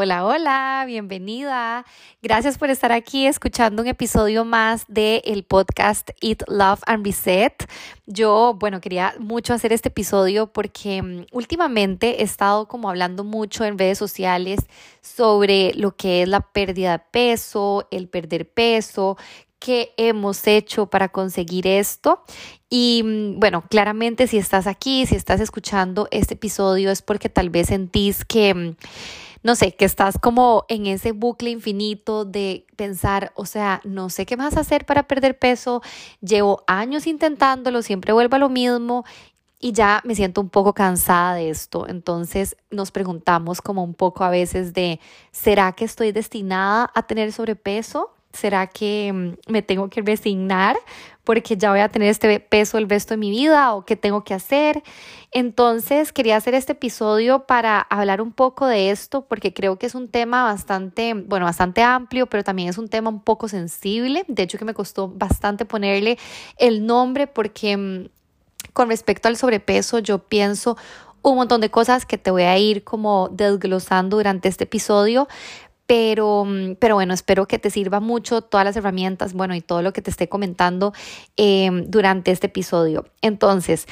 Hola, hola, bienvenida. Gracias por estar aquí escuchando un episodio más del el podcast Eat, Love and Reset. Yo, bueno, quería mucho hacer este episodio porque mm, últimamente he estado como hablando mucho en redes sociales sobre lo que es la pérdida de peso, el perder peso, qué hemos hecho para conseguir esto. Y mm, bueno, claramente si estás aquí, si estás escuchando este episodio es porque tal vez sentís que mm, no sé, que estás como en ese bucle infinito de pensar, o sea, no sé qué más hacer para perder peso, llevo años intentándolo, siempre vuelvo a lo mismo y ya me siento un poco cansada de esto. Entonces nos preguntamos como un poco a veces de, ¿será que estoy destinada a tener sobrepeso? ¿Será que mm, me tengo que resignar porque ya voy a tener este peso el resto de mi vida o qué tengo que hacer? Entonces quería hacer este episodio para hablar un poco de esto porque creo que es un tema bastante, bueno, bastante amplio, pero también es un tema un poco sensible. De hecho que me costó bastante ponerle el nombre porque mm, con respecto al sobrepeso yo pienso un montón de cosas que te voy a ir como desglosando durante este episodio, pero, mm, pero bueno, espero que te sirva mucho todas las herramientas, bueno, y todo lo que te esté comentando em, durante este episodio. Entonces,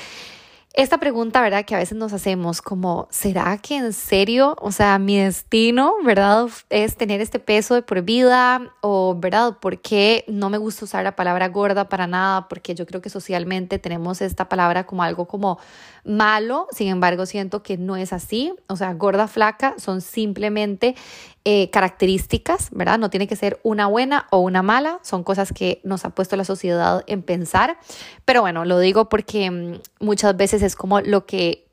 esta pregunta, ¿verdad? Que a veces nos hacemos como, ¿será que en serio, o sea, mi destino, ¿verdad? Es tener este peso de por vida o, ¿verdad? ¿Por qué no me gusta usar la palabra gorda para nada? Porque yo creo que socialmente tenemos esta palabra como algo como malo, sin embargo, siento que no es así. O sea, gorda, flaca son simplemente eh, características, ¿verdad? No tiene que ser una buena o una mala, son cosas que nos ha puesto la sociedad en pensar. Pero bueno, lo digo porque mm, muchas veces es como lo que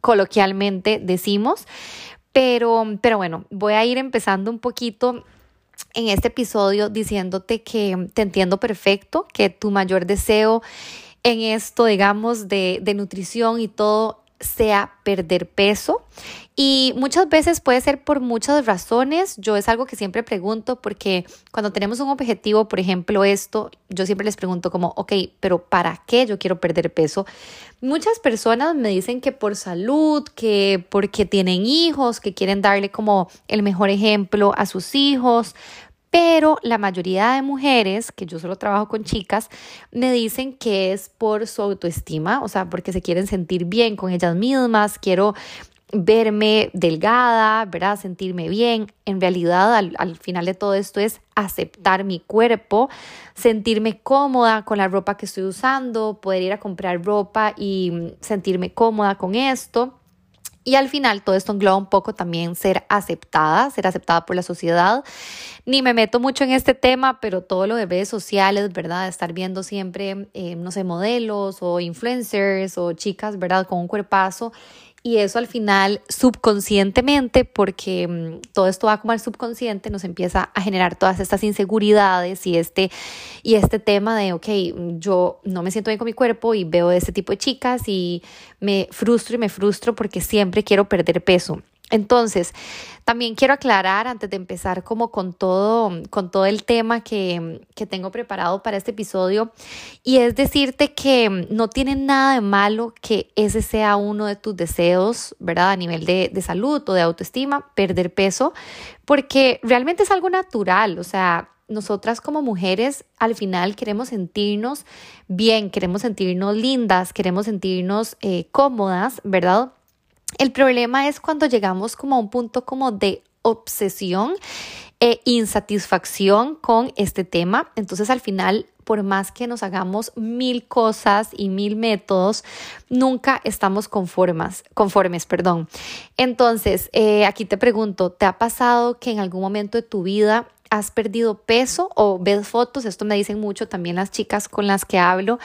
coloquialmente decimos. Pero, pero bueno, voy a ir empezando un poquito en este episodio diciéndote que te entiendo perfecto, que tu mayor deseo en esto, digamos, de, de nutrición y todo sea perder peso. Y muchas veces puede ser por muchas razones. Yo es algo que siempre pregunto porque cuando tenemos un objetivo, por ejemplo, esto, yo siempre les pregunto como, ok, pero ¿para qué yo quiero perder peso? Muchas personas me dicen que por salud, que porque tienen hijos, que quieren darle como el mejor ejemplo a sus hijos, pero la mayoría de mujeres, que yo solo trabajo con chicas, me dicen que es por su autoestima, o sea, porque se quieren sentir bien con ellas mismas, quiero verme delgada, ¿verdad? Sentirme bien. En realidad, al, al, final de todo esto es aceptar mi cuerpo, sentirme cómoda con la ropa que estoy usando, poder ir a comprar ropa y sentirme cómoda con esto. Y al final todo esto engloba un poco también ser aceptada, ser aceptada por la sociedad. Ni me meto mucho en este tema, pero todo lo de redes sociales, ¿verdad? Estar viendo siempre, eh, no sé, modelos o influencers o chicas, ¿verdad? Con un cuerpazo y eso al final subconscientemente, porque mm, todo esto va como al subconsciente, nos empieza a generar todas estas inseguridades y este, y este tema de, ok, yo no me siento bien con mi cuerpo y veo este tipo de chicas y me frustro y me frustro porque siempre quiero perder peso. Entonces, también quiero aclarar antes de empezar como con todo, con todo el tema que, que, tengo preparado para este episodio y es decirte que no tiene nada de malo que ese sea uno de tus deseos, ¿verdad? A nivel de, de salud o de autoestima, perder peso, porque realmente es algo natural, o sea, nosotras como mujeres al final queremos sentirnos bien, queremos sentirnos lindas, queremos sentirnos eh, cómodas, ¿verdad? El problema es cuando llegamos como a un punto como de obsesión e insatisfacción con este tema. Entonces al final, por más que nos hagamos mil cosas y mil métodos, nunca estamos conformes, conformes. Perdón. Entonces, eh, aquí te pregunto, ¿te ha pasado que en algún momento de tu vida has perdido peso o ves fotos? Esto me dicen mucho también las chicas con las que hablo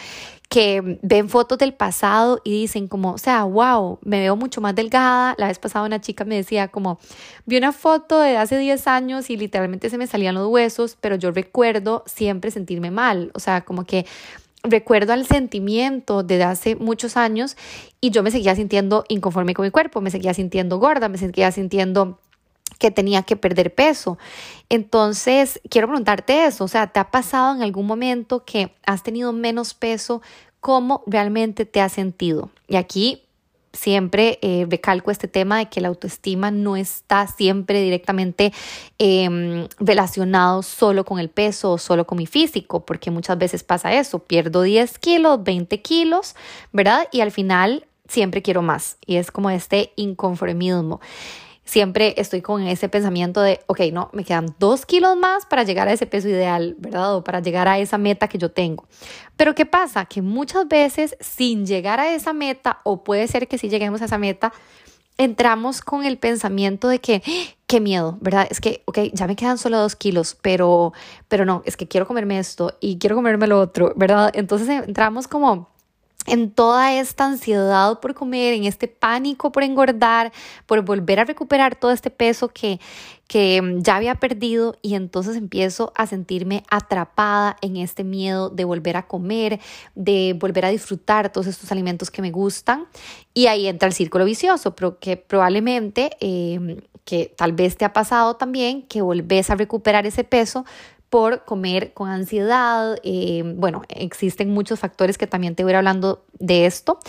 que ven fotos del pasado y dicen como, o sea, wow, me veo mucho más delgada. La vez pasada una chica me decía como, vi una foto de hace 10 años y literalmente se me salían los huesos, pero yo recuerdo siempre sentirme mal, o sea, como que recuerdo al sentimiento de hace muchos años y yo me seguía sintiendo inconforme con mi cuerpo, me seguía sintiendo gorda, me seguía sintiendo que tenía que perder peso. Entonces, quiero preguntarte eso, o sea, ¿te ha pasado en algún momento que has tenido menos peso? ¿Cómo realmente te has sentido? Y aquí siempre eh, recalco este tema de que la autoestima no está siempre directamente em, relacionado solo con el peso o solo con mi físico, porque muchas veces pasa eso, pierdo 10 kilos, 20 kilos, ¿verdad? Y al final siempre quiero más y es como este inconformismo siempre estoy con ese pensamiento de, ok, no, me quedan dos kilos más para llegar a ese peso ideal, ¿verdad? O para llegar a esa meta que yo tengo. Pero ¿qué pasa? Que muchas veces sin llegar a esa meta, o puede ser que si lleguemos a esa meta, entramos con el pensamiento de que, qué miedo, ¿verdad? Es que, ok, ya me quedan solo dos kilos, pero, pero no, es que quiero comerme esto y quiero comerme lo otro, ¿verdad? Entonces entramos como en toda esta ansiedad por comer, en este pánico por engordar, por volver a recuperar todo este peso que, que mm, ya había perdido y entonces empiezo a sentirme atrapada en este miedo de volver a comer, de volver a disfrutar todos estos alimentos que me gustan. Y ahí entra el círculo vicioso, pero que probablemente, em, que tal vez te ha pasado también, que volvés a recuperar ese peso, por comer con ansiedad. Eh, bueno, existen muchos factores que también te voy a ir hablando de esto,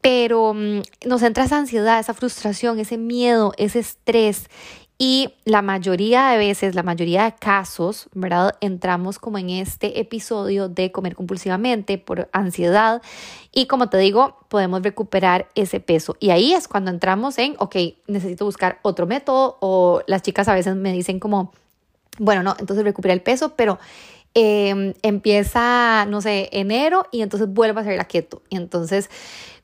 pero mm, nos entra esa ansiedad, esa frustración, ese miedo, ese estrés. Y la mayoría de veces, la mayoría de casos, ¿verdad? Entramos como en este episodio de comer compulsivamente por ansiedad y como te digo, podemos recuperar ese peso. Y ahí es cuando entramos en, ok, necesito buscar otro método o las chicas a veces me dicen como, bueno, no, entonces recupera el peso, pero em, empieza, no sé, enero y entonces vuelve a hacer la keto. Y entonces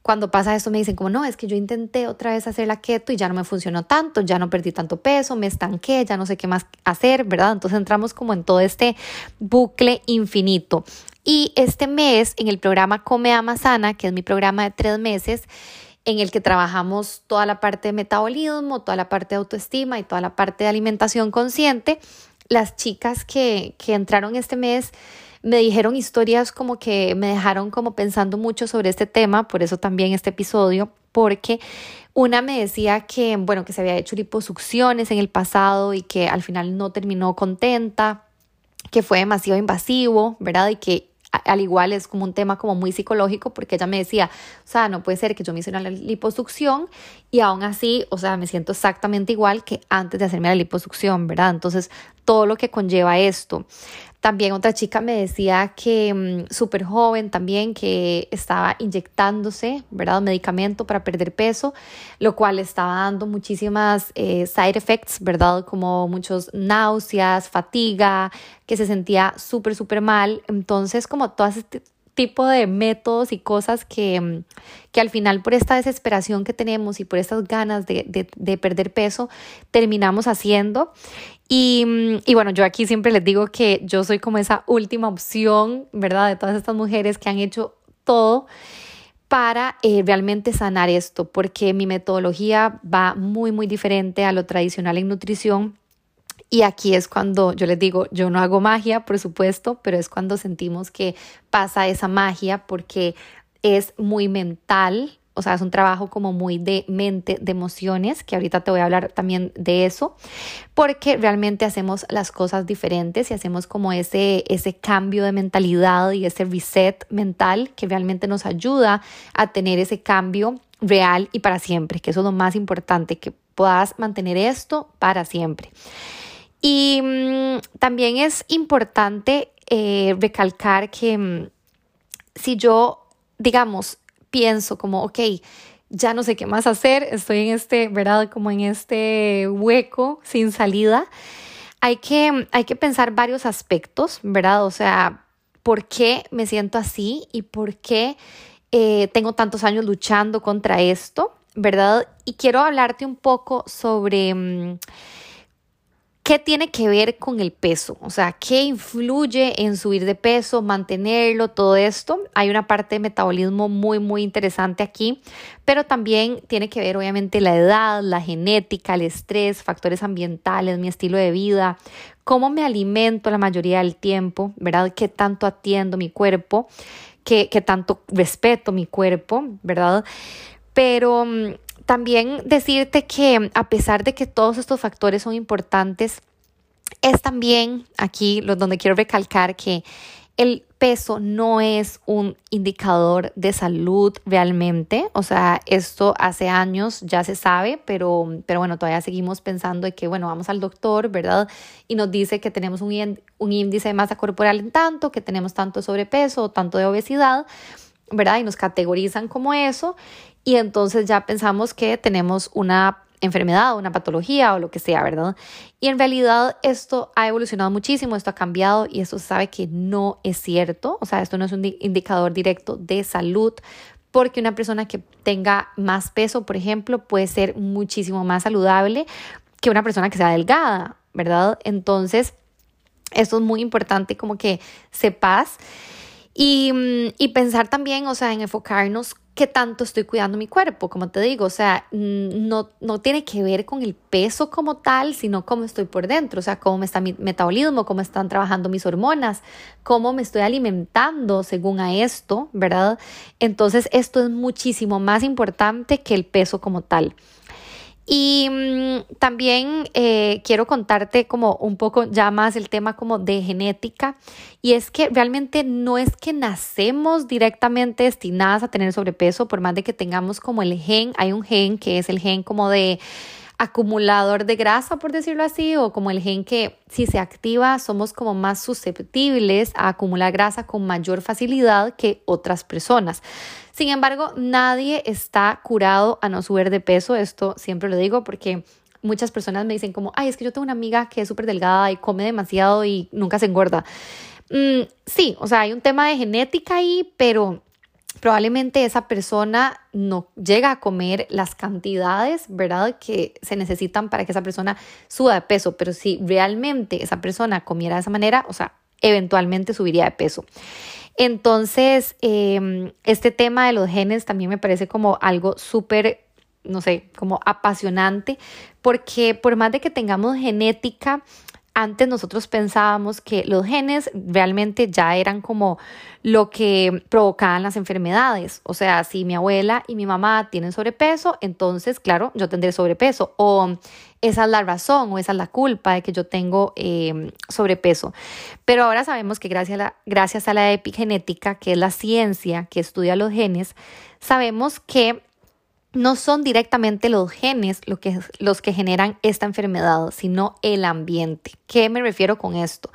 cuando pasa esto me dicen como, no, es que yo intenté otra vez hacer la keto y ya no me funcionó tanto, ya no perdí tanto peso, me estanqué, ya no sé qué más hacer, ¿verdad? Entonces entramos como en todo este bucle infinito. Y este mes en el programa Come Ama Sana, que es mi programa de tres meses, en el que trabajamos toda la parte de metabolismo, toda la parte de autoestima y toda la parte de alimentación consciente, las chicas que, que entraron este mes me dijeron historias como que me dejaron como pensando mucho sobre este tema, por eso también este episodio, porque una me decía que, bueno, que se había hecho liposucciones en el pasado y que al final no terminó contenta, que fue demasiado invasivo, ¿verdad? Y que al igual es como un tema como muy psicológico porque ella me decía, o sea, no puede ser que yo me hiciera la liposucción y aún así, o sea, me siento exactamente igual que antes de hacerme la liposucción, ¿verdad? Entonces, todo lo que conlleva esto. También otra chica me decía que mm, súper joven también, que estaba inyectándose, ¿verdad? Medicamento para perder peso, lo cual estaba dando muchísimas eh, side effects, ¿verdad? Como muchos náuseas, fatiga, que se sentía súper, súper mal. Entonces, como todas este tipo de métodos y cosas que, mm, que al final por esta desesperación que tenemos y por estas ganas de, de, de perder peso, terminamos haciendo. Y, mm, y, bueno, yo aquí siempre les digo que yo soy como esa última opción, ¿verdad? De todas estas mujeres que han hecho todo para eh, realmente sanar esto, porque mi metodología va muy, muy diferente a lo tradicional en nutrición. Y aquí es cuando yo les digo, yo no hago magia, por supuesto, pero es cuando sentimos que pasa esa magia porque es muy mental, o sea, es un trabajo como muy de mente, de emociones, que ahorita te voy a hablar también de eso, porque realmente hacemos las cosas diferentes y hacemos como ese, ese cambio de mentalidad y ese reset mental que realmente nos ayuda a tener ese cambio real y para siempre, que eso es lo más importante, que puedas mantener esto para siempre. Y mm, también es importante eh, recalcar que mm, si yo, digamos, pienso como, ok, ya no sé qué más hacer, estoy en este, ¿verdad? Como en este hueco sin salida. Hay que, hay que pensar varios aspectos, ¿verdad? O sea, ¿por qué me siento así y por qué eh, tengo tantos años luchando contra esto, ¿verdad? Y quiero hablarte un poco sobre... Mm, ¿Qué tiene que ver con el peso? O sea, ¿qué influye en subir de peso, mantenerlo, todo esto? Hay una parte de metabolismo muy, muy interesante aquí, pero también tiene que ver obviamente la edad, la genética, el estrés, factores ambientales, mi estilo de vida, cómo me alimento la mayoría del tiempo, ¿verdad? ¿Qué tanto atiendo mi cuerpo? ¿Qué, qué tanto respeto mi cuerpo, ¿verdad? Pero mm, también decirte que a pesar de que todos estos factores son importantes, es también aquí donde quiero recalcar que el peso no es un indicador de salud realmente, o sea, esto hace años ya se sabe, pero, pero bueno, todavía seguimos pensando de que, bueno, vamos al doctor, ¿verdad? Y nos dice que tenemos un, un índice de masa corporal en tanto, que tenemos tanto sobrepeso o tanto de obesidad, ¿verdad? Y nos categorizan como eso y entonces ya pensamos que tenemos una enfermedad una patología o lo que sea, ¿verdad? Y en realidad esto ha evolucionado muchísimo, esto ha cambiado y esto se sabe que no es cierto, o sea, esto no es un indicador directo de salud, porque una persona que tenga más peso, por ejemplo, puede ser muchísimo más saludable que una persona que sea delgada, ¿verdad? Entonces, esto es muy importante como que sepas y, mm, y pensar también, o sea, en enfocarnos qué tanto estoy cuidando mi cuerpo, como te digo, o sea, mm, no, no tiene que ver con el peso como tal, sino cómo estoy por dentro, o sea, cómo está mi metabolismo, cómo están trabajando mis hormonas, cómo me estoy alimentando según a esto, ¿verdad? Entonces, esto es muchísimo más importante que el peso como tal. Y mm, también eh, quiero contarte como un poco ya más el tema como de genética. Y es que realmente no es que nacemos directamente destinadas a tener sobrepeso, por más de que tengamos como el gen, hay un gen que es el gen como de acumulador de grasa, por decirlo así, o como el gen que si se activa somos como más susceptibles a acumular grasa con mayor facilidad que otras personas. Sin embargo, nadie está curado a no subir de peso, esto siempre lo digo porque muchas personas me dicen como, ay, es que yo tengo una amiga que es súper delgada y come demasiado y nunca se engorda. Mm, sí, o sea, hay un tema de genética ahí, pero probablemente esa persona no llega a comer las cantidades, ¿verdad?, que se necesitan para que esa persona suba de peso, pero si realmente esa persona comiera de esa manera, o sea, eventualmente subiría de peso. Entonces, em, este tema de los genes también me parece como algo súper, no sé, como apasionante, porque por más de que tengamos genética, antes nosotros pensábamos que los genes realmente ya eran como lo que provocaban las enfermedades. O sea, si mi abuela y mi mamá tienen sobrepeso, entonces, claro, yo tendré sobrepeso. O esa es la razón o esa es la culpa de que yo tengo em, sobrepeso. Pero ahora sabemos que gracias a, la, gracias a la epigenética, que es la ciencia que estudia los genes, sabemos que no son directamente los genes lo que, los que generan esta enfermedad, sino el ambiente. ¿Qué me refiero con esto?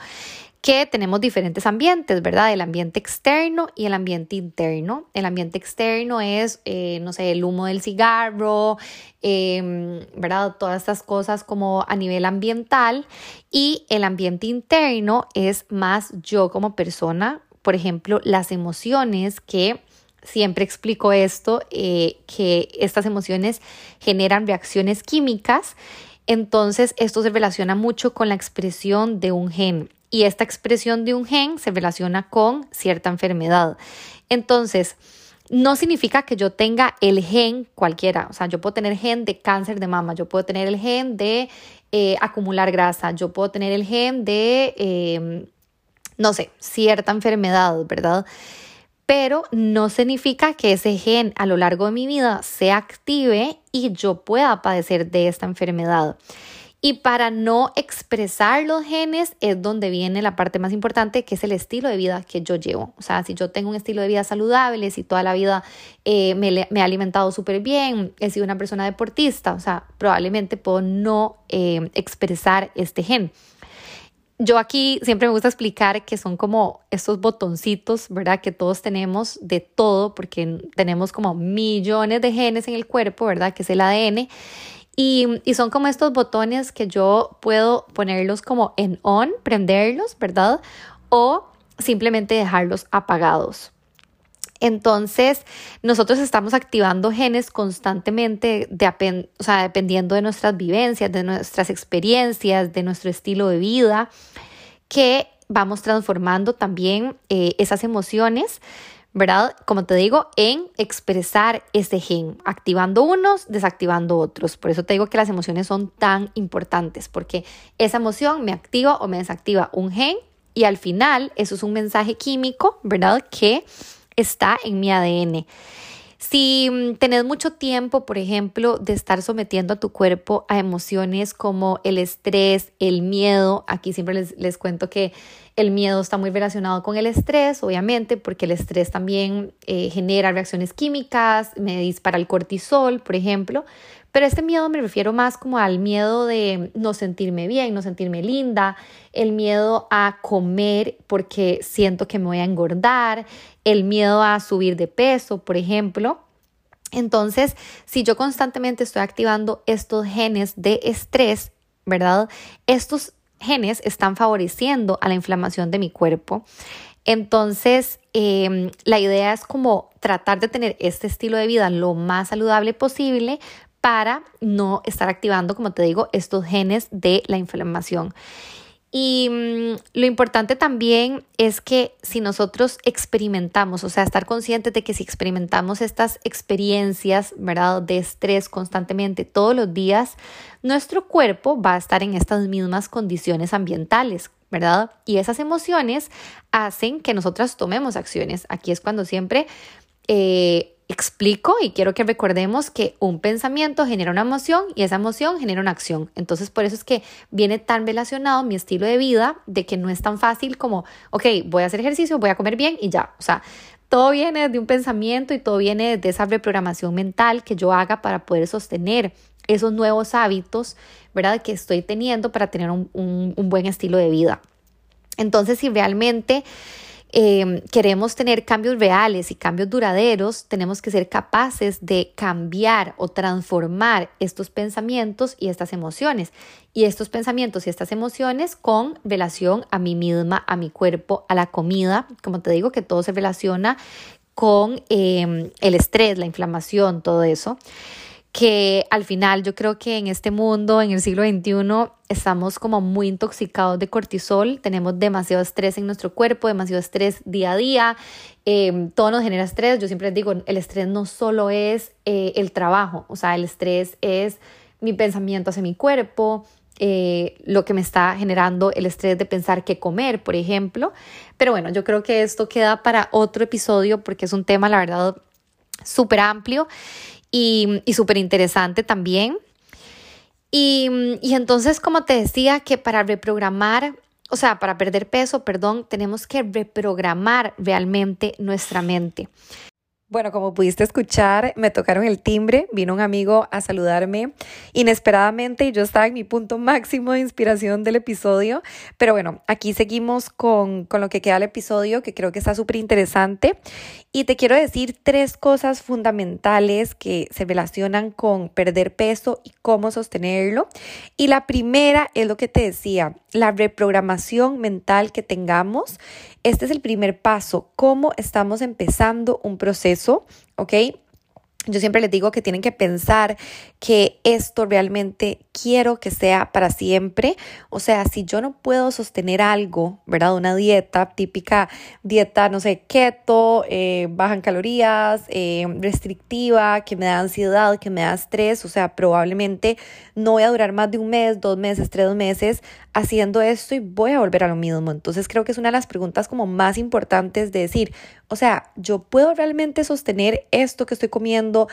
que tenemos diferentes ambientes, ¿verdad? El ambiente externo y el ambiente interno. El ambiente externo es, eh, no sé, el humo del cigarro, em, ¿verdad? Todas estas cosas como a nivel ambiental. Y el ambiente interno es más yo como persona, por ejemplo, las emociones que siempre explico esto, eh, que estas emociones generan reacciones químicas. Entonces, esto se relaciona mucho con la expresión de un gen y esta expresión de un gen se relaciona con cierta enfermedad. Entonces, no significa que yo tenga el gen cualquiera, o sea, yo puedo tener gen de cáncer de mama, yo puedo tener el gen de eh, acumular grasa, yo puedo tener el gen de, em, no sé, cierta enfermedad, ¿verdad? Pero no significa que ese gen a lo largo de mi vida se active y yo pueda padecer de esta enfermedad. Y para no expresar los genes es donde viene la parte más importante, que es el estilo de vida que yo llevo. O sea, si yo tengo un estilo de vida saludable, si toda la vida eh, me, he alimentado súper bien, he sido una persona deportista, o sea, probablemente puedo no eh, expresar este gen yo aquí siempre me gusta explicar que son como estos botoncitos, ¿verdad? Que todos tenemos de todo, porque tenemos como millones de genes en el cuerpo, ¿verdad? Que es el ADN. Y, son como estos botones que yo puedo ponerlos como en on, prenderlos, ¿verdad? O simplemente dejarlos apagados. Entonces, nosotros estamos activando genes constantemente, de, o sea, dependiendo de nuestras vivencias, de nuestras experiencias, de nuestro estilo de vida, que vamos transformando también eh, esas emociones, ¿verdad? Como te digo, en expresar ese gen, activando unos, desactivando otros. Por eso te digo que las emociones son tan importantes, porque esa emoción me activa o me desactiva un gen y al final eso es un mensaje químico, ¿verdad? Que está en mi ADN. Si mm, tenés mucho tiempo, por ejemplo, de estar sometiendo a tu cuerpo a emociones como el estrés, el miedo, aquí siempre les, les cuento que el miedo está muy relacionado con el estrés, obviamente, porque el estrés también eh, genera reacciones químicas, me dispara el cortisol, por ejemplo. Pero este miedo me refiero más como al miedo de no sentirme bien, no sentirme linda, el miedo a comer porque siento que me voy a engordar, el miedo a subir de peso, por ejemplo. Entonces, si yo constantemente estoy activando estos genes de estrés, ¿verdad? Estos genes están favoreciendo a la inflamación de mi cuerpo. Entonces, em, la idea es como tratar de tener este estilo de vida lo más saludable posible para no estar activando, como te digo, estos genes de la inflamación. Y mm, lo importante también es que si nosotros experimentamos, o sea, estar conscientes de que si experimentamos estas experiencias, ¿verdad?, de estrés constantemente todos los días, nuestro cuerpo va a estar en estas mismas condiciones ambientales, ¿verdad? Y esas emociones hacen que nosotras tomemos acciones. Aquí es cuando siempre... Eh, explico y quiero que recordemos que un pensamiento genera una emoción y esa emoción genera una acción. Entonces, por eso es que viene tan relacionado mi estilo de vida de que no es tan fácil como, ok, voy a hacer ejercicio, voy a comer bien y ya. O sea, todo viene de un pensamiento y todo viene de esa reprogramación mental que yo haga para poder sostener esos nuevos hábitos, ¿verdad? Que estoy teniendo para tener un, un buen estilo de vida. Entonces, si realmente Em, queremos tener cambios reales y cambios duraderos, tenemos que ser capaces de cambiar o transformar estos pensamientos y estas emociones. Y estos pensamientos y estas emociones con relación a mí misma, a mi cuerpo, a la comida. Como te digo, que todo se relaciona con em, el estrés, la inflamación, todo eso que al final yo creo que en este mundo, en el siglo XXI, estamos como muy intoxicados de cortisol, tenemos demasiado estrés en nuestro cuerpo, demasiado estrés día a día, em, todo nos genera estrés, yo siempre les digo, el estrés no solo es eh, el trabajo, o sea, el estrés es mi pensamiento hacia mi cuerpo, eh, lo que me está generando el estrés de pensar qué comer, por ejemplo. Pero bueno, yo creo que esto queda para otro episodio porque es un tema, la verdad, súper amplio y, súper interesante también. Y, y entonces, como te decía, que para reprogramar o sea, para perder peso, perdón, tenemos que reprogramar realmente nuestra mente. Bueno, como pudiste escuchar, me tocaron el timbre, vino un amigo a saludarme inesperadamente y yo estaba en mi punto máximo de inspiración del episodio. Pero bueno, aquí seguimos con, con lo que queda del episodio, que creo que está súper interesante. Y te quiero decir tres cosas fundamentales que se relacionan con perder peso y cómo sostenerlo. Y la primera es lo que te decía, la reprogramación mental que tengamos. Este es el primer paso, cómo estamos empezando un proceso, ¿ok? Yo siempre les digo que tienen que pensar que esto realmente quiero que sea para siempre. O sea, si yo no puedo sostener algo, ¿verdad? Una dieta típica, dieta, no sé, keto, eh, baja en calorías, eh, restrictiva, que me da ansiedad, que me da estrés. O sea, probablemente no voy a durar más de un mes, dos meses, tres meses haciendo esto y voy a volver a lo mismo. Entonces creo que es una de las preguntas como más importantes de decir, o sea, yo puedo realmente sostener esto que estoy comiendo,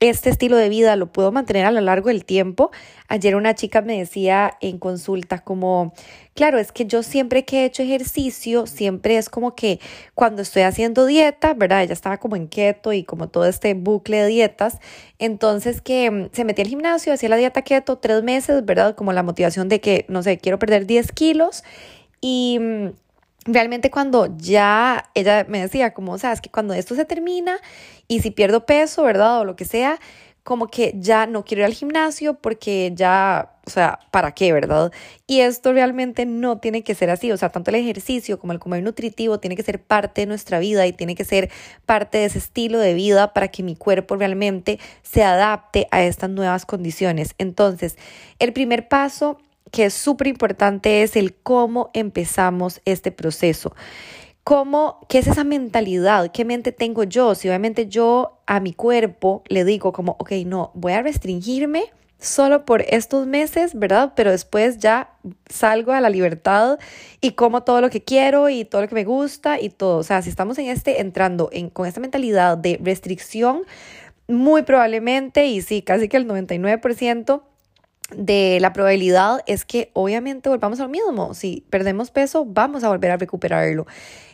este estilo de vida lo puedo mantener a lo largo del tiempo. Ayer una chica me decía en consulta como, claro, es que yo siempre que he hecho ejercicio, siempre es como que cuando estoy haciendo dieta, ¿verdad? Ella estaba como en keto y como todo este bucle de dietas. Entonces que mm, se metía al gimnasio, hacía la dieta keto tres meses, ¿verdad? Como la motivación de que, no sé, quiero perder 10 kilos y mm, realmente cuando ya ella me decía como, o sea, es que cuando esto se termina y si pierdo peso, ¿verdad? O lo que sea, como que ya no quiero ir al gimnasio porque ya, o sea, ¿para qué, verdad? Y esto realmente no tiene que ser así, o sea, tanto el ejercicio como el comer nutritivo tiene que ser parte de nuestra vida y tiene que ser parte de ese estilo de vida para que mi cuerpo realmente se adapte a estas nuevas condiciones. Entonces, el primer paso que es súper importante es el cómo empezamos este proceso. ¿Cómo, ¿Qué es esa mentalidad? ¿Qué mente tengo yo? Si obviamente yo a mi cuerpo le digo como, ok, no, voy a restringirme solo por estos meses, ¿verdad? Pero después ya salgo a la libertad y como todo lo que quiero y todo lo que me gusta y todo. O sea, si estamos en este, entrando en, con esta mentalidad de restricción, muy probablemente, y sí, casi que el 99%, de la probabilidad es que obviamente volvamos a lo mismo. Si perdemos peso, vamos a volver a recuperarlo.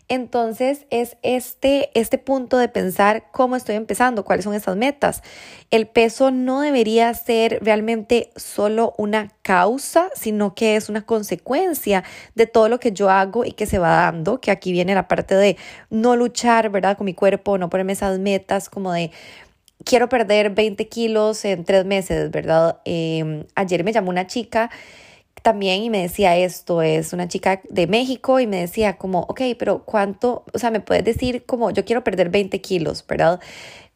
Entonces es este, este punto de pensar cómo estoy empezando, cuáles son esas metas. El peso no debería ser realmente solo una causa, sino que es una consecuencia de todo lo que yo hago y que se va dando, que aquí viene la parte de no luchar, ¿verdad? Con mi cuerpo, no ponerme esas metas como de quiero perder 20 kilos en tres meses, ¿verdad? Em, ayer me llamó una chica también y me decía esto, es una chica de México y me decía como, ok, pero ¿cuánto? O sea, me puedes decir como, yo quiero perder 20 kilos, ¿verdad?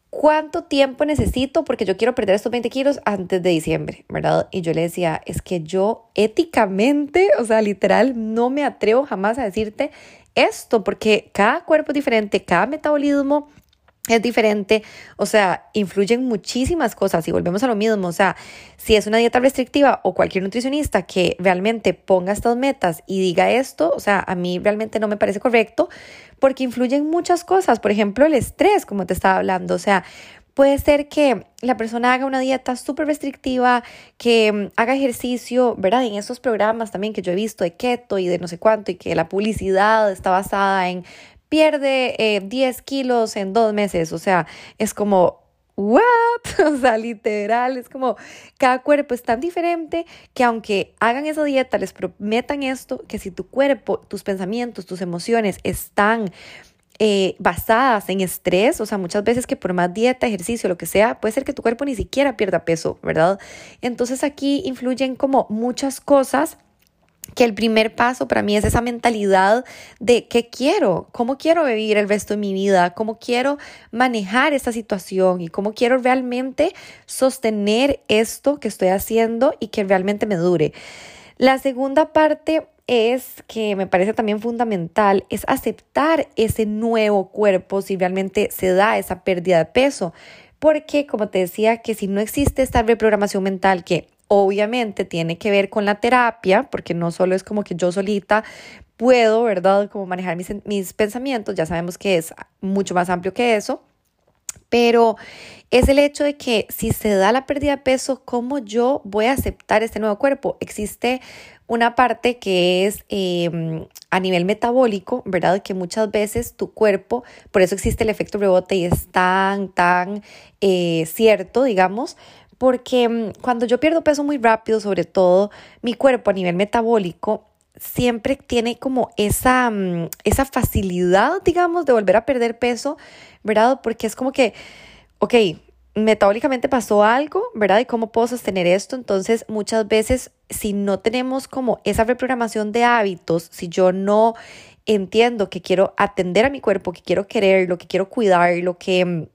¿Cuánto tiempo necesito? Porque yo quiero perder estos 20 kilos antes de diciembre, ¿verdad? Y yo le decía, es que yo éticamente, o sea, literal, no me atrevo jamás a decirte esto, porque cada cuerpo es diferente, cada metabolismo es diferente, o sea, influyen muchísimas cosas y volvemos a lo mismo, o sea, si es una dieta restrictiva o cualquier nutricionista que realmente ponga estas metas y diga esto, o sea, a mí realmente no me parece correcto porque influyen muchas cosas, por ejemplo, el estrés, como te estaba hablando, o sea, puede ser que la persona haga una dieta súper restrictiva, que mm, haga ejercicio, ¿verdad? En esos programas también que yo he visto de keto y de no sé cuánto y que la publicidad está basada en pierde 10 eh, kilos en dos meses. O sea, es como, ¿what? O sea, literal, es como cada cuerpo es tan diferente que aunque hagan esa dieta, les prometan esto, que si tu cuerpo, tus pensamientos, tus emociones están eh, basadas en estrés, o sea, muchas veces que por más dieta, ejercicio, lo que sea, puede ser que tu cuerpo ni siquiera pierda peso, ¿verdad? Entonces aquí influyen como muchas cosas que el primer paso para mí es esa mentalidad de qué quiero, cómo quiero vivir el resto de mi vida, cómo quiero manejar esta situación y cómo quiero realmente sostener esto que estoy haciendo y que realmente me dure. La segunda parte es que me parece también fundamental, es aceptar ese nuevo cuerpo si realmente se da esa pérdida de peso. Porque, como te decía, que si no existe esta reprogramación mental que obviamente tiene que ver con la terapia, porque no solo es como que yo solita puedo, ¿verdad? Como manejar mis, mis pensamientos, ya sabemos que es mucho más amplio que eso, pero es el hecho de que si se da la pérdida de peso, ¿cómo yo voy a aceptar este nuevo cuerpo? Existe una parte que es em, a nivel metabólico, ¿verdad? Que muchas veces tu cuerpo, por eso existe el efecto rebote y es tan, tan eh, cierto, digamos, porque mm, cuando yo pierdo peso muy rápido, sobre todo mi cuerpo a nivel metabólico, siempre tiene como esa, mm, esa facilidad, digamos, de volver a perder peso, ¿verdad? Porque es como que, ok, metabólicamente pasó algo, ¿verdad? ¿Y cómo puedo sostener esto? Entonces, muchas veces, si no tenemos como esa reprogramación de hábitos, si yo no entiendo que quiero atender a mi cuerpo, que quiero querer, lo que quiero cuidar, lo que mm,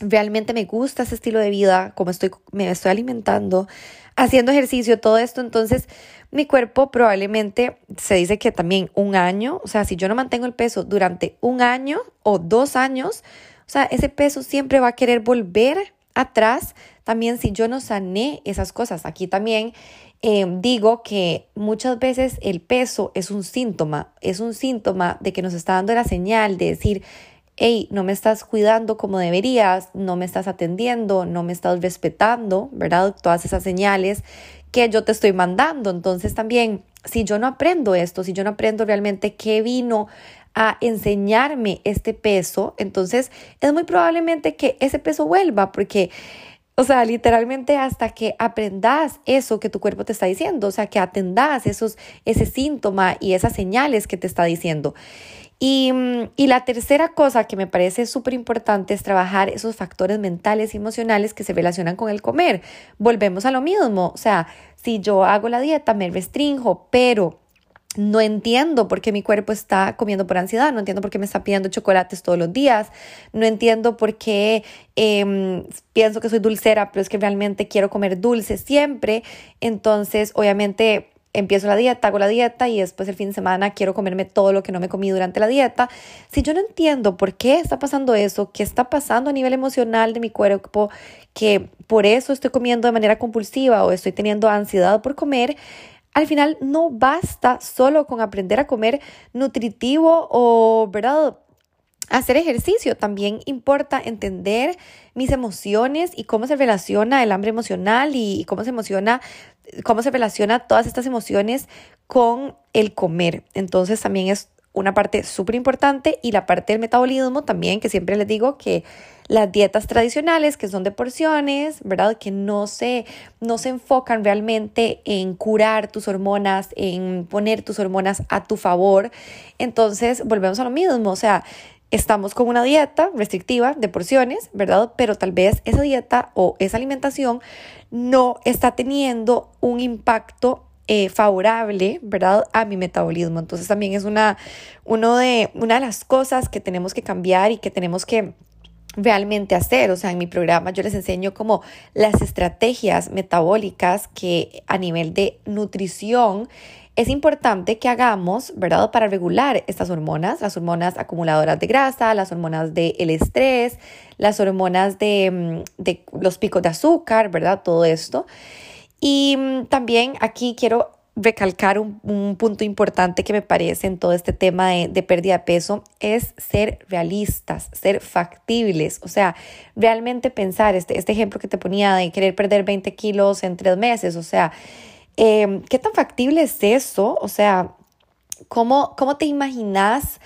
realmente me gusta ese estilo de vida, como estoy, me estoy alimentando, haciendo ejercicio, todo esto, entonces mi cuerpo probablemente se dice que también un año, o sea, si yo no mantengo el peso durante un año o dos años, o sea, ese peso siempre va a querer volver atrás, también si yo no sané esas cosas. Aquí también eh, digo que muchas veces el peso es un síntoma, es un síntoma de que nos está dando la señal de decir, hey, no me estás cuidando como deberías, no me estás atendiendo, no me estás respetando, ¿verdad? Todas esas señales que yo te estoy mandando. Entonces también, si yo no aprendo esto, si yo no aprendo realmente qué vino a enseñarme este peso, entonces es muy probablemente que ese peso vuelva porque... O sea, literalmente hasta que aprendas eso que tu cuerpo te está diciendo, o sea, que atendas esos, ese síntoma y esas señales que te está diciendo. Y, la tercera cosa que me parece súper importante es trabajar esos factores mentales y emocionales que se relacionan con el comer. Volvemos a lo mismo, o sea, si yo hago la dieta, me restringo, pero no entiendo por qué mi cuerpo está comiendo por ansiedad, no entiendo por qué me está pidiendo chocolates todos los días, no entiendo por qué em, pienso que soy dulcera, pero es que realmente quiero comer dulce siempre. Entonces, obviamente, empiezo la dieta, hago la dieta y después el fin de semana quiero comerme todo lo que no me comí durante la dieta. Si yo no entiendo por qué está pasando eso, qué está pasando a nivel emocional de mi cuerpo, que por eso estoy comiendo de manera compulsiva o estoy teniendo ansiedad por comer, al final no basta solo con aprender a comer nutritivo o, ¿verdad? Hacer ejercicio también importa entender mis emociones y cómo se relaciona el hambre emocional y cómo se emociona, cómo se relaciona todas estas emociones con el comer. Entonces también es una parte súper importante y la parte del metabolismo también, que siempre les digo que las dietas tradicionales, que son de porciones, ¿verdad? Que no se, no se enfocan realmente en curar tus hormonas, en poner tus hormonas a tu favor. Entonces, volvemos a lo mismo, o sea, estamos con una dieta restrictiva de porciones, ¿verdad? Pero tal vez esa dieta o esa alimentación no está teniendo un impacto eh, favorable, ¿verdad? A mi metabolismo. Entonces también es una, uno de, una de las cosas que tenemos que cambiar y que tenemos que realmente hacer. O sea, en mi programa yo les enseño como las estrategias metabólicas que a nivel de nutrición es importante que hagamos, ¿verdad? Para regular estas hormonas, las hormonas acumuladoras de grasa, las hormonas del estrés, las hormonas de, mm, de, los picos de azúcar, ¿verdad? Todo esto. Y mm, también aquí quiero recalcar un, punto importante que me parece en todo este tema de, de, pérdida de peso es ser realistas, ser factibles, o sea, realmente pensar, este, este ejemplo que te ponía de querer perder 20 kilos en tres meses, o sea, Em, ¿Qué tan factible es eso? O sea, ¿cómo, cómo te imaginas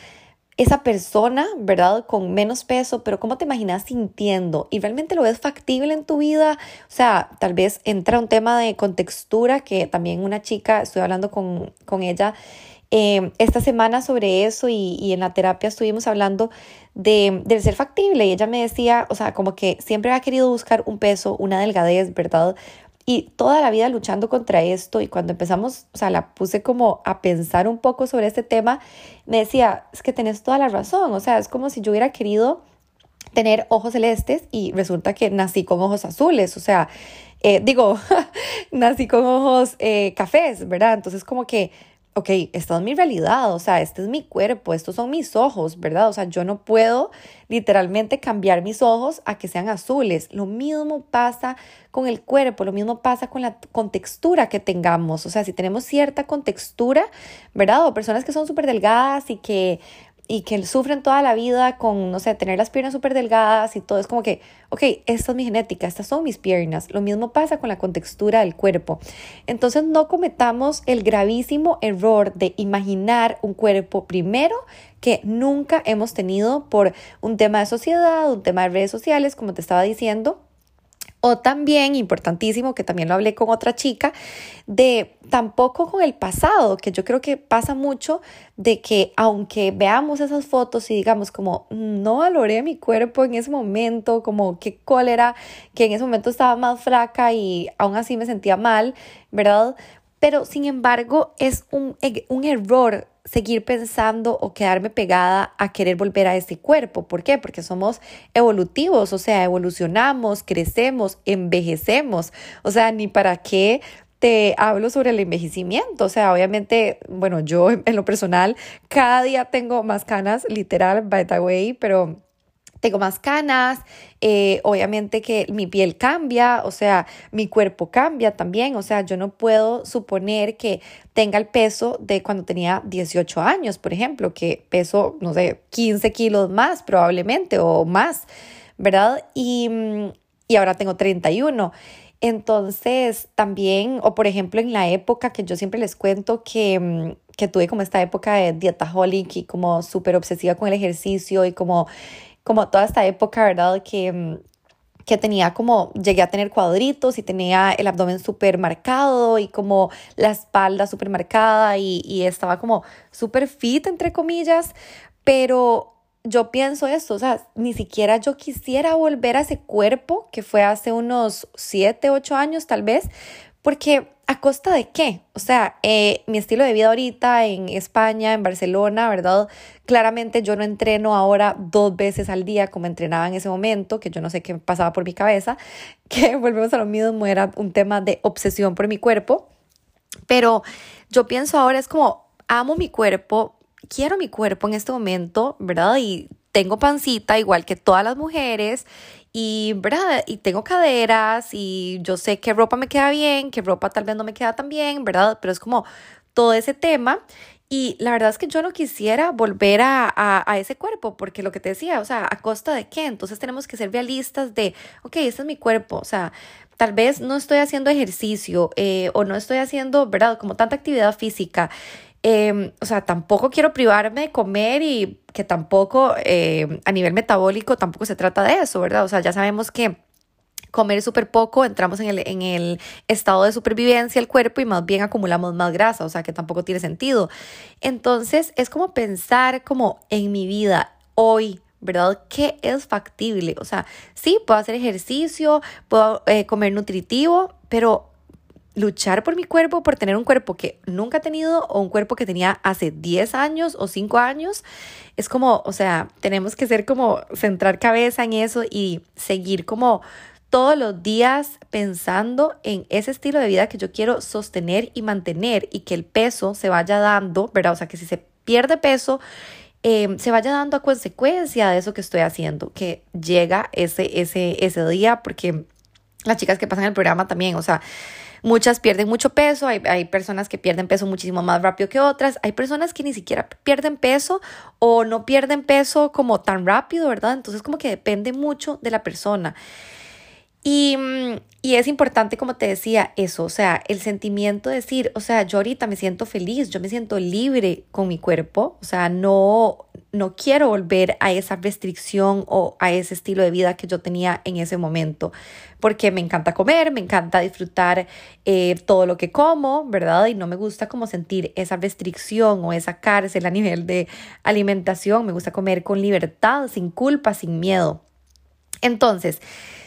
esa persona, ¿verdad? Con menos peso, pero ¿cómo te imaginas sintiendo? ¿Y realmente lo ves factible en tu vida? O sea, tal vez entra un tema de contextura que también una chica, estoy hablando con, ella em, esta semana sobre eso y, y, en la terapia estuvimos hablando de, del ser factible y ella me decía, o sea, como que siempre ha querido buscar un peso, una delgadez, ¿verdad? Y toda la vida luchando contra esto y cuando empezamos, o sea, la puse como a pensar un poco sobre este tema, me decía, es que tenés toda la razón, o sea, es como si yo hubiera querido tener ojos celestes y resulta que nací con ojos azules, o sea, eh, digo, nací con ojos eh, cafés, ¿verdad? Entonces como que ok, esta es mi realidad, o sea, este es mi cuerpo, estos son mis ojos, ¿verdad? O sea, yo no puedo literalmente cambiar mis ojos a que sean azules. Lo mismo pasa con el cuerpo, lo mismo pasa con la contextura que tengamos. O sea, si tenemos cierta contextura, ¿verdad? O personas que son súper delgadas y que y que sufren toda la vida con, no sé, tener las piernas súper delgadas y todo, es como que, ok, esta es mi genética, estas son mis piernas. Lo mismo pasa con la contextura del cuerpo. Entonces no cometamos el gravísimo error de imaginar un cuerpo primero que nunca hemos tenido por un tema de sociedad, un tema de redes sociales, como te estaba diciendo, o también, importantísimo, que también lo hablé con otra chica, de tampoco con el pasado, que yo creo que pasa mucho de que aunque veamos esas fotos y digamos como mm, no valoré mi cuerpo en ese momento, como qué cólera, que en ese momento estaba más flaca y aún así me sentía mal, ¿verdad? Pero sin embargo es un, un error seguir pensando o quedarme pegada a querer volver a ese cuerpo. ¿Por qué? Porque somos evolutivos, o sea, evolucionamos, crecemos, envejecemos. O sea, ni para qué te hablo sobre el envejecimiento. O sea, obviamente, bueno, yo en lo personal cada día tengo más canas, literal, by the way, pero tengo más canas, eh, obviamente que mi piel cambia, o sea, mi cuerpo cambia también, o sea, yo no puedo suponer que tenga el peso de cuando tenía 18 años, por ejemplo, que peso, no sé, 15 kilos más probablemente o más, ¿verdad? Y, mm, y ahora tengo 31. Entonces, también, o por ejemplo, en la época que yo siempre les cuento que, mm, que tuve como esta época de dietaholic y como súper obsesiva con el ejercicio y como como toda esta época, ¿verdad? Que, mm, que tenía como, llegué a tener cuadritos y tenía el abdomen súper marcado y como la espalda súper marcada y, y estaba como súper fit, entre comillas, pero yo pienso esto, o sea, ni siquiera yo quisiera volver a ese cuerpo que fue hace unos 7, 8 años tal vez, porque ¿a costa de qué? O sea, eh, mi estilo de vida ahorita en España, en Barcelona, ¿verdad? Claramente yo no entreno ahora dos veces al día como entrenaba en ese momento, que yo no sé qué pasaba por mi cabeza, que volvemos a lo mismo, era un tema de obsesión por mi cuerpo. Pero yo pienso ahora es como, amo mi cuerpo, quiero mi cuerpo en este momento, ¿verdad? Y tengo pancita igual que todas las mujeres y, ¿verdad? Y tengo caderas y yo sé qué ropa me queda bien, qué ropa tal vez no me queda tan bien, ¿verdad? Pero es como todo ese tema. Y la verdad es que yo no quisiera volver a, ese cuerpo, porque lo que te decía, o sea, ¿a costa de qué? Entonces tenemos que ser realistas de, ok, este es mi cuerpo, o sea, tal vez no estoy haciendo ejercicio eh, o no estoy haciendo, ¿verdad? Como tanta actividad física. Em, o sea, tampoco quiero privarme de comer y que tampoco em, a nivel metabólico tampoco se trata de eso, ¿verdad? O sea, ya sabemos que comer súper poco, entramos en el, en el estado de supervivencia del cuerpo y más bien acumulamos más grasa, o sea que tampoco tiene sentido. Entonces es como pensar como en mi vida hoy, ¿verdad? ¿Qué es factible? O sea, sí, puedo hacer ejercicio, puedo eh, comer nutritivo, pero luchar por mi cuerpo, por tener un cuerpo que nunca he tenido o un cuerpo que tenía hace 10 años o 5 años, es como, o sea, tenemos que ser como centrar cabeza en eso y seguir como todos los días pensando en ese estilo de vida que yo quiero sostener y mantener y que el peso se vaya dando, ¿verdad? O sea, que si se pierde peso, eh, se vaya dando a consecuencia de eso que estoy haciendo, que llega ese, ese, ese día, porque las chicas que pasan el programa también, o sea, Muchas pierden mucho peso, hay, hay, personas que pierden peso muchísimo más rápido que otras, hay personas que ni siquiera pierden peso o no pierden peso como tan rápido, ¿verdad? Entonces como que depende mucho de la persona. Y, y, es importante, como te decía, eso, o sea, el sentimiento de decir, o sea, yo ahorita me siento feliz, yo me siento libre con mi cuerpo, o sea, no, no quiero volver a esa restricción o a ese estilo de vida que yo tenía en ese momento, porque me encanta comer, me encanta disfrutar eh, todo lo que como, ¿verdad? Y no me gusta como sentir esa restricción o esa cárcel a nivel de alimentación, me gusta comer con libertad, sin culpa, sin miedo. Entonces,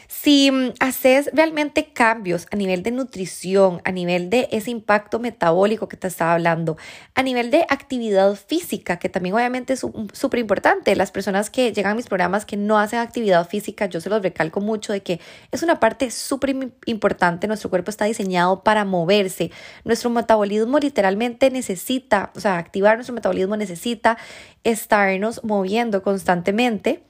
si mm, haces realmente cambios a nivel de nutrición, a nivel de ese impacto metabólico que te estaba hablando, a nivel de actividad física, que también obviamente es súper importante, las personas que llegan a mis programas que no hacen actividad física, yo se los recalco mucho de que es una parte súper importante, nuestro cuerpo está diseñado para moverse, nuestro metabolismo literalmente necesita, o sea, activar nuestro metabolismo necesita estarnos moviendo constantemente.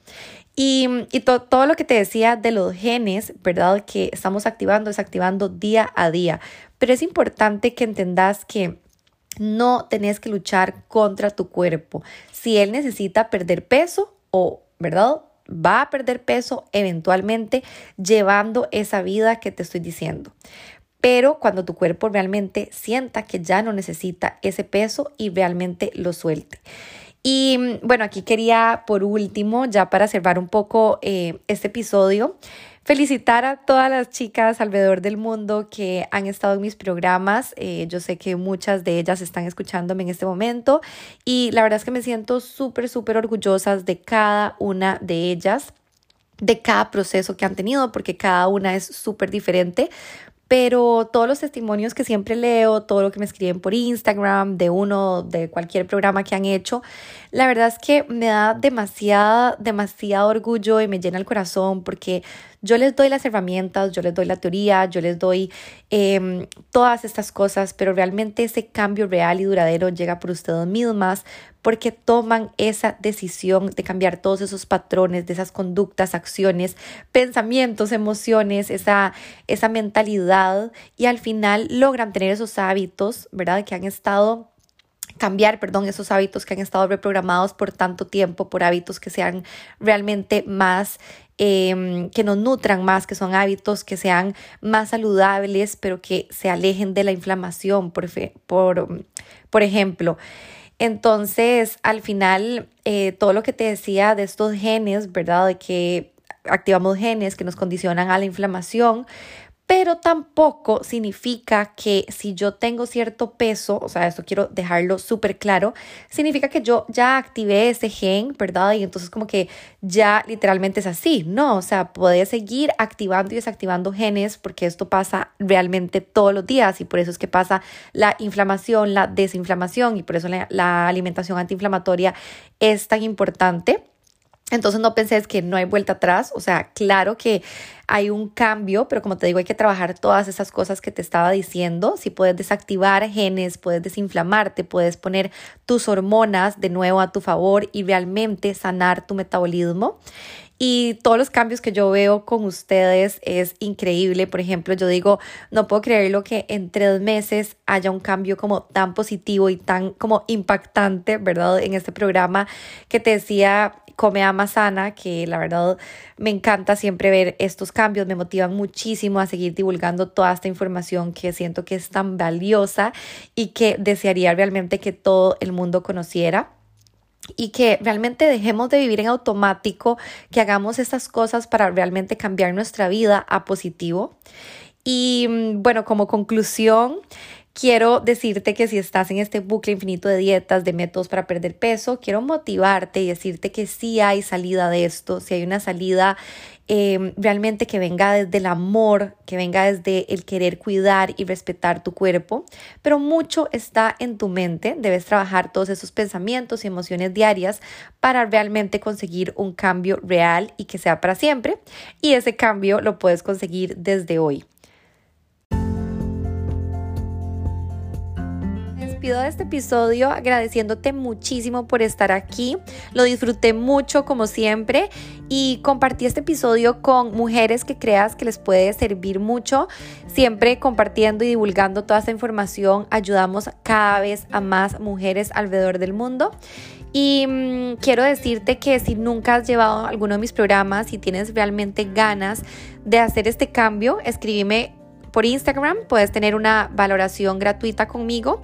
Y, todo lo que te decía de los genes, ¿verdad? Que estamos activando, desactivando día a día. Pero es importante que entendas que no tenés que luchar contra tu cuerpo. Si él necesita perder peso o, ¿verdad? Va a perder peso eventualmente llevando esa vida que te estoy diciendo. Pero cuando tu cuerpo realmente sienta que ya no necesita ese peso y realmente lo suelte. Y bueno, aquí quería por último, ya para cerrar un poco eh, este episodio, felicitar a todas las chicas alrededor del mundo que han estado en mis programas. Eh, yo sé que muchas de ellas están escuchándome en este momento y la verdad es que me siento súper, súper orgullosas de cada una de ellas de cada proceso que han tenido, porque cada una es súper diferente, pero todos los testimonios que siempre leo, todo lo que me escriben por Instagram, de uno, de cualquier programa que han hecho, la verdad es que me da demasiada, demasiado orgullo y me llena el corazón porque yo les doy las herramientas, yo les doy la teoría, yo les doy em, todas estas cosas, pero realmente ese cambio real y duradero llega por ustedes mismas porque toman esa decisión de cambiar todos esos patrones, de esas conductas, acciones, pensamientos, emociones, esa, esa mentalidad y al final logran tener esos hábitos, ¿verdad? Que han estado cambiar, perdón, esos hábitos que han estado reprogramados por tanto tiempo, por hábitos que sean realmente más, em, que nos nutran más, que son hábitos que sean más saludables, pero que se alejen de la inflamación, por, por, por ejemplo. Entonces, al final, eh, todo lo que te decía de estos genes, ¿verdad? De que activamos genes que nos condicionan a la inflamación, pero tampoco significa que si yo tengo cierto peso, o sea, esto quiero dejarlo súper claro, significa que yo ya activé ese gen, ¿verdad? Y entonces como que ya literalmente es así, ¿no? O sea, puedes seguir activando y desactivando genes porque esto pasa realmente todos los días y por eso es que pasa la inflamación, la desinflamación y por eso la alimentación antiinflamatoria es tan importante. Entonces no pensé que no hay vuelta atrás, o sea, claro que hay un cambio, pero como te digo, hay que trabajar todas esas cosas que te estaba diciendo. Si puedes desactivar genes, puedes desinflamarte, puedes poner tus hormonas de nuevo a tu favor y realmente sanar tu metabolismo. Y todos los cambios que yo veo con ustedes es increíble. Por ejemplo, yo digo, no puedo creerlo que en tres meses haya un cambio como tan positivo y tan como impactante, ¿verdad? En este programa que te decía Come Ama Sana, que la verdad me encanta siempre ver estos cambios, me motivan muchísimo a seguir divulgando toda esta información que siento que es tan valiosa y que desearía realmente que todo el mundo conociera y que realmente dejemos de vivir en automático, que hagamos estas cosas para realmente cambiar nuestra vida a positivo. Y mm, bueno, como conclusión, Quiero decirte que si estás en este bucle infinito de dietas, de métodos para perder peso, quiero motivarte y decirte que sí hay salida de esto, si hay una salida em, realmente que venga desde el amor, que venga desde el querer cuidar y respetar tu cuerpo, pero mucho está en tu mente, debes trabajar todos esos pensamientos y emociones diarias para realmente conseguir un cambio real y que sea para siempre, y ese cambio lo puedes conseguir desde hoy. De este episodio agradeciéndote muchísimo por estar aquí. Lo disfruté mucho como siempre y compartí este episodio con mujeres que creas que les puede servir mucho. Siempre compartiendo y divulgando toda esta información ayudamos cada vez a más mujeres alrededor del mundo. Y mm, quiero decirte que si nunca has llevado alguno de mis programas y tienes realmente ganas de hacer este cambio, escríbeme por Instagram, puedes tener una valoración gratuita conmigo